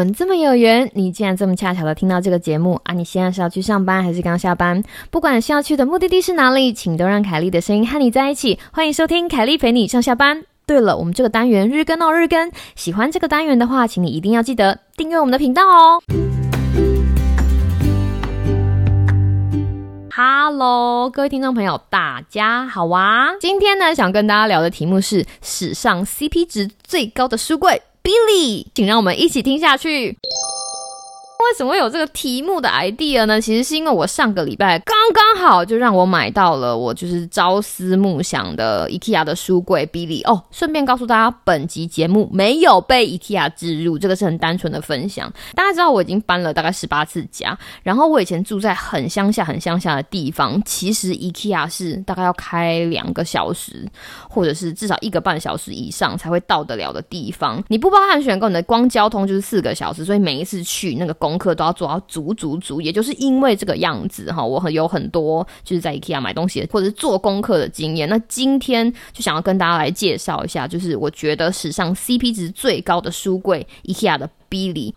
们这么有缘，你竟然这么恰巧的听到这个节目啊！你现在是要去上班还是刚下班？不管是要去的目的地是哪里，请都让凯莉的声音和你在一起。欢迎收听凯莉陪你上下班。对了，我们这个单元日更哦，日更。喜欢这个单元的话，请你一定要记得订阅我们的频道哦。Hello，各位听众朋友，大家好啊！今天呢，想跟大家聊的题目是史上 CP 值最高的书柜。Billy，请让我们一起听下去。为什么会有这个题目的 idea 呢？其实是因为我上个礼拜刚刚好就让我买到了我就是朝思暮想的 IKEA 的书柜 Billy 哦。顺便告诉大家，本集节目没有被 IKEA 植入，这个是很单纯的分享。大家知道我已经搬了大概十八次家，然后我以前住在很乡下、很乡下的地方，其实 IKEA 是大概要开两个小时，或者是至少一个半小时以上才会到得了的地方。你不包含选购，你的光交通就是四个小时，所以每一次去那个公。功课都要做到足足足，也就是因为这个样子哈，我很有很多就是在 IKEA 买东西或者是做功课的经验。那今天就想要跟大家来介绍一下，就是我觉得史上 CP 值最高的书柜 IKEA 的 Billy。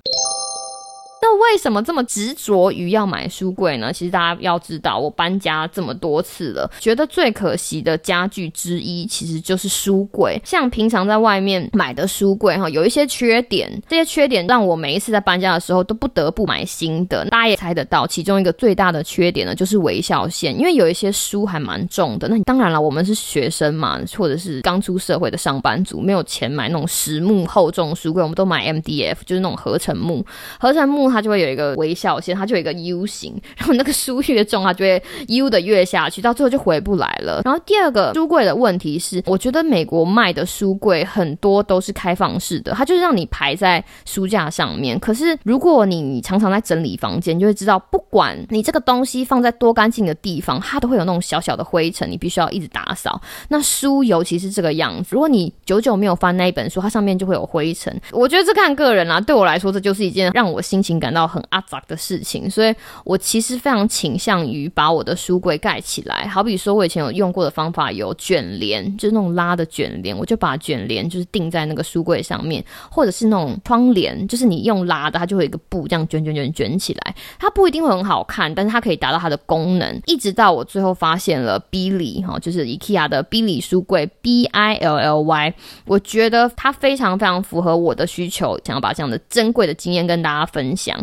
为什么这么执着于要买书柜呢？其实大家要知道，我搬家这么多次了，觉得最可惜的家具之一其实就是书柜。像平常在外面买的书柜哈，有一些缺点，这些缺点让我每一次在搬家的时候都不得不买新的。大家也猜得到，其中一个最大的缺点呢，就是微笑线，因为有一些书还蛮重的。那当然了，我们是学生嘛，或者是刚出社会的上班族，没有钱买那种实木厚重书柜，我们都买 MDF，就是那种合成木，合成木。它就会有一个微笑线，它就有一个 U 型，然后那个书越重，它就会 U 的越下去，到最后就回不来了。然后第二个书柜的问题是，我觉得美国卖的书柜很多都是开放式的，它就是让你排在书架上面。可是如果你常常在整理房间，就会知道，不管你这个东西放在多干净的地方，它都会有那种小小的灰尘，你必须要一直打扫。那书尤其是这个样子，如果你久久没有翻那一本书，它上面就会有灰尘。我觉得这看个人啦，对我来说，这就是一件让我心情。感到很阿杂的事情，所以我其实非常倾向于把我的书柜盖起来。好比说，我以前有用过的方法有卷帘，就是那种拉的卷帘，我就把卷帘就是钉在那个书柜上面，或者是那种窗帘，就是你用拉的，它就会一个布这样卷卷卷卷起来。它不一定会很好看，但是它可以达到它的功能。一直到我最后发现了 Billy 哈，就是 IKEA 的 Billy 书柜 B I L L Y，我觉得它非常非常符合我的需求，想要把这样的珍贵的经验跟大家分享。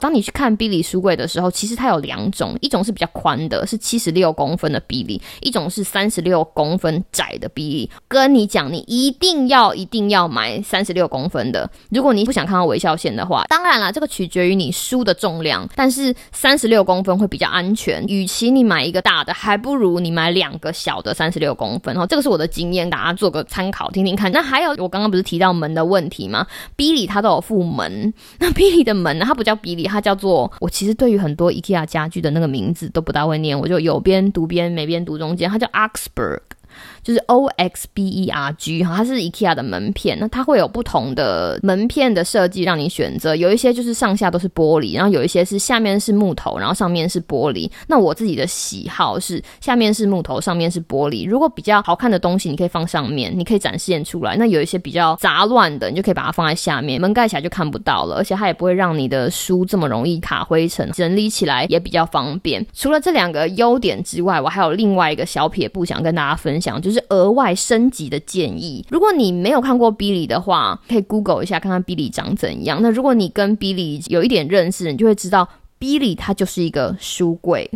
当你去看 Billy 书柜的时候，其实它有两种，一种是比较宽的，是七十六公分的 Billy，一种是三十六公分窄的 Billy。跟你讲，你一定要一定要买三十六公分的。如果你不想看到微笑线的话，当然了，这个取决于你书的重量，但是三十六公分会比较安全。与其你买一个大的，还不如你买两个小的三十六公分。哦，这个是我的经验，大家做个参考听听看。那还有，我刚刚不是提到门的问题吗？Billy 它都有附门，那 Billy 的门呢，它不叫 Billy。它叫做我其实对于很多 IKEA 家具的那个名字都不大会念，我就有边读边，没边读中间，它叫 Oxberg。就是 O X B E R G 哈，它是 IKEA 的门片，那它会有不同的门片的设计让你选择，有一些就是上下都是玻璃，然后有一些是下面是木头，然后上面是玻璃。那我自己的喜好是下面是木头，上面是玻璃。如果比较好看的东西，你可以放上面，你可以展现出来。那有一些比较杂乱的，你就可以把它放在下面，门盖起来就看不到了，而且它也不会让你的书这么容易卡灰尘，整理起来也比较方便。除了这两个优点之外，我还有另外一个小撇步想跟大家分享，就是。额外升级的建议，如果你没有看过 Billy 的话，可以 Google 一下看看 Billy 长怎样。那如果你跟 Billy 有一点认识，你就会知道 Billy 它就是一个书柜。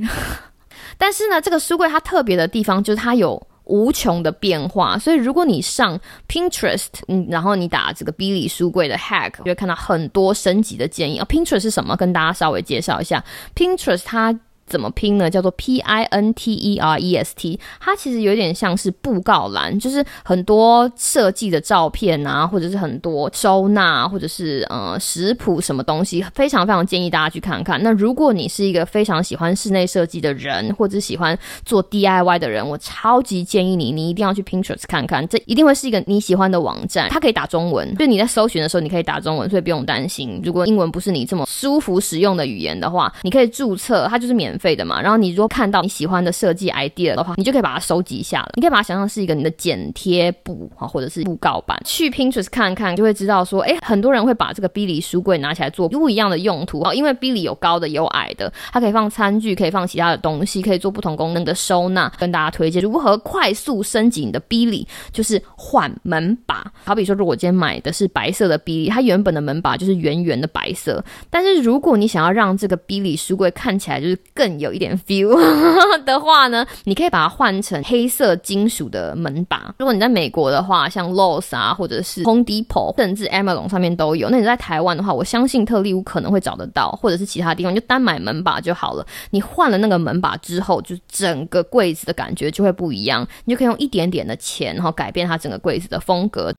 但是呢，这个书柜它特别的地方就是它有无穷的变化。所以如果你上 Pinterest，嗯，然后你打这个 Billy 书柜的 Hack，就会看到很多升级的建议。啊，Pinterest 是什么？跟大家稍微介绍一下，Pinterest 它。怎么拼呢？叫做 P I N T E R E S T。它其实有点像是布告栏，就是很多设计的照片啊，或者是很多收纳，或者是呃食谱什么东西，非常非常建议大家去看看。那如果你是一个非常喜欢室内设计的人，或者喜欢做 D I Y 的人，我超级建议你，你一定要去 Pinterest 看看，这一定会是一个你喜欢的网站。它可以打中文，就你在搜寻的时候，你可以打中文，所以不用担心。如果英文不是你这么舒服使用的语言的话，你可以注册，它就是免。免费的嘛。然后你如果看到你喜欢的设计 idea 的话，你就可以把它收集一下了。你可以把它想象是一个你的剪贴簿啊，或者是布告板。去 Pinterest 看看，就会知道说，哎，很多人会把这个 Billy 书柜拿起来做不一样的用途啊。因为 Billy 有高的，有矮的，它可以放餐具，可以放其他的东西，可以做不同功能的收纳。跟大家推荐如何快速升级你的 Billy，就是换门把。好比说，如果今天买的是白色的 Billy，它原本的门把就是圆圆的白色。但是如果你想要让这个 Billy 书柜看起来就是更更有一点 feel 的话呢，你可以把它换成黑色金属的门把。如果你在美国的话，像 Lowe's 啊，或者是 Home Depot，甚至 Amazon 上面都有。那你在台湾的话，我相信特利屋可能会找得到，或者是其他地方，就单买门把就好了。你换了那个门把之后，就整个柜子的感觉就会不一样。你就可以用一点点的钱，然后改变它整个柜子的风格。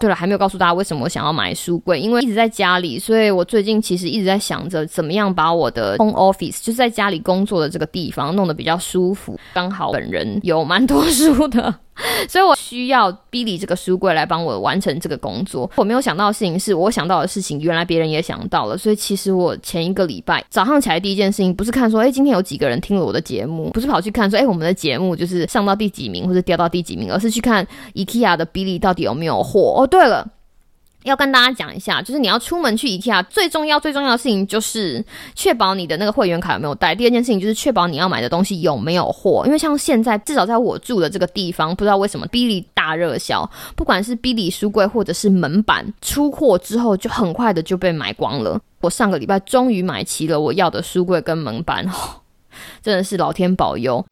对了，还没有告诉大家为什么我想要买书柜，因为一直在家里，所以我最近其实一直在想着怎么样把我的 home office 就是在家里工作的这个地方弄得比较舒服。刚好本人有蛮多书的。所以我需要 Billy 这个书柜来帮我完成这个工作。我没有想到的事情是我想到的事情，原来别人也想到了。所以其实我前一个礼拜早上起来第一件事情，不是看说，哎，今天有几个人听了我的节目，不是跑去看说，哎，我们的节目就是上到第几名或者掉到第几名，而是去看 IKEA 的 Billy 到底有没有货。哦，对了。要跟大家讲一下，就是你要出门去 IKEA，最重要最重要的事情就是确保你的那个会员卡有没有带。第二件事情就是确保你要买的东西有没有货。因为像现在，至少在我住的这个地方，不知道为什么 Billy 大热销，不管是 Billy 书柜或者是门板，出货之后就很快的就被买光了。我上个礼拜终于买齐了我要的书柜跟门板，真的是老天保佑。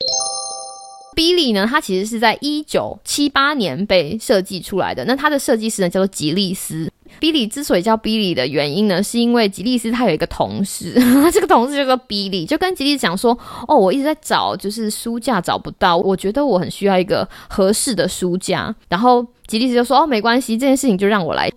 Billy 呢，它其实是在一九七八年被设计出来的。那它的设计师呢，叫做吉利斯。Billy 之所以叫 Billy 的原因呢，是因为吉利斯他有一个同事，这个同事叫做 Billy，就跟吉利斯讲说：“哦，我一直在找，就是书架找不到，我觉得我很需要一个合适的书架。”然后吉利斯就说：“哦，没关系，这件事情就让我来。”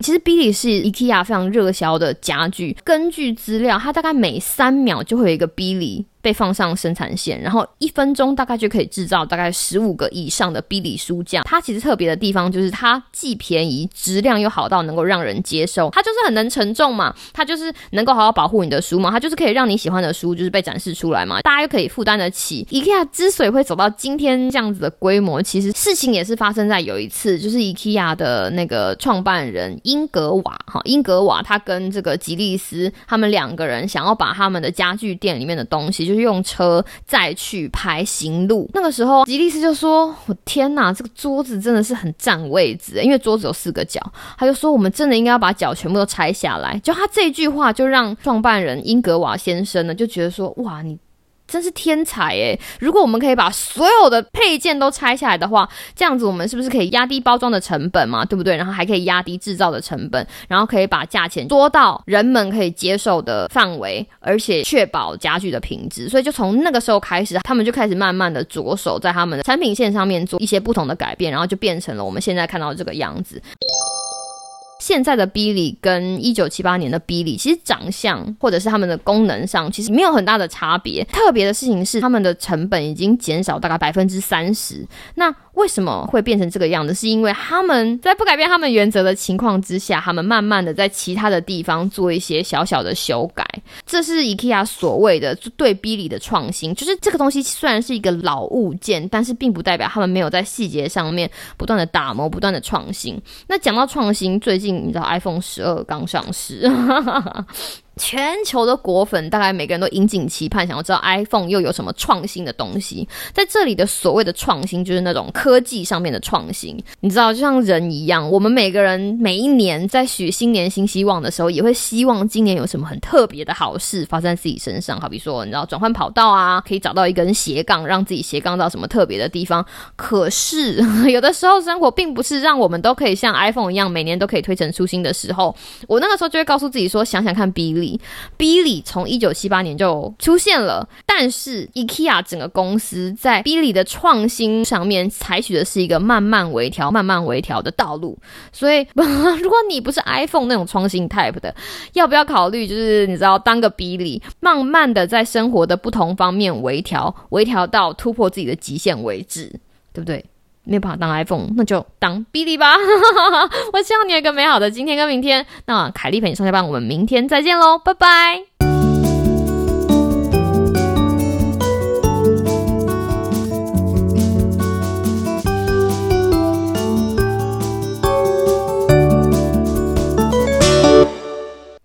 其实 Billy 是 IKEA 非常热销的家具。根据资料，它大概每三秒就会有一个 Billy。被放上生产线，然后一分钟大概就可以制造大概十五个以上的 B 里书架。它其实特别的地方就是它既便宜，质量又好到能够让人接受。它就是很能承重嘛，它就是能够好好保护你的书嘛，它就是可以让你喜欢的书就是被展示出来嘛，大家又可以负担得起。IKEA 之所以会走到今天这样子的规模，其实事情也是发生在有一次，就是 IKEA 的那个创办人英格瓦哈，英格瓦他跟这个吉利斯他们两个人想要把他们的家具店里面的东西就。用车再去排行路，那个时候吉利斯就说：“我天哪，这个桌子真的是很占位置，因为桌子有四个角。”他就说：“我们真的应该要把脚全部都拆下来。”就他这句话，就让创办人英格瓦先生呢就觉得说：“哇，你。”真是天才诶！如果我们可以把所有的配件都拆下来的话，这样子我们是不是可以压低包装的成本嘛？对不对？然后还可以压低制造的成本，然后可以把价钱做到人们可以接受的范围，而且确保家具的品质。所以就从那个时候开始，他们就开始慢慢的着手在他们的产品线上面做一些不同的改变，然后就变成了我们现在看到的这个样子。现在的 Billy 跟一九七八年的 Billy 其实长相或者是他们的功能上其实没有很大的差别。特别的事情是，他们的成本已经减少大概百分之三十。那为什么会变成这个样子？是因为他们在不改变他们原则的情况之下，他们慢慢的在其他的地方做一些小小的修改。这是 IKEA 所谓的对 Billy 的创新。就是这个东西虽然是一个老物件，但是并不代表他们没有在细节上面不断的打磨、不断的创新。那讲到创新，最近你知道 iPhone 十二刚上市。全球的果粉大概每个人都引颈期盼，想要知道 iPhone 又有什么创新的东西。在这里的所谓的创新，就是那种科技上面的创新。你知道，就像人一样，我们每个人每一年在许新年新希望的时候，也会希望今年有什么很特别的好事发生在自己身上。好比说，你知道转换跑道啊，可以找到一根斜杠，让自己斜杠到什么特别的地方。可是 有的时候，生活并不是让我们都可以像 iPhone 一样，每年都可以推陈出新的时候。我那个时候就会告诉自己说，想想看 B 里。从一九七八年就出现了，但是 IKEA 整个公司在 Billy 的创新上面采取的是一个慢慢微调、慢慢微调的道路。所以，如果你不是 iPhone 那种创新 type 的，要不要考虑就是你知道当个 Billy，慢慢的在生活的不同方面微调，微调到突破自己的极限为止，对不对？没有办法当 iPhone，那就当 Billy 吧。我希望你有一个美好的今天跟明天。那凯丽陪你上下班，我们明天再见喽，拜拜。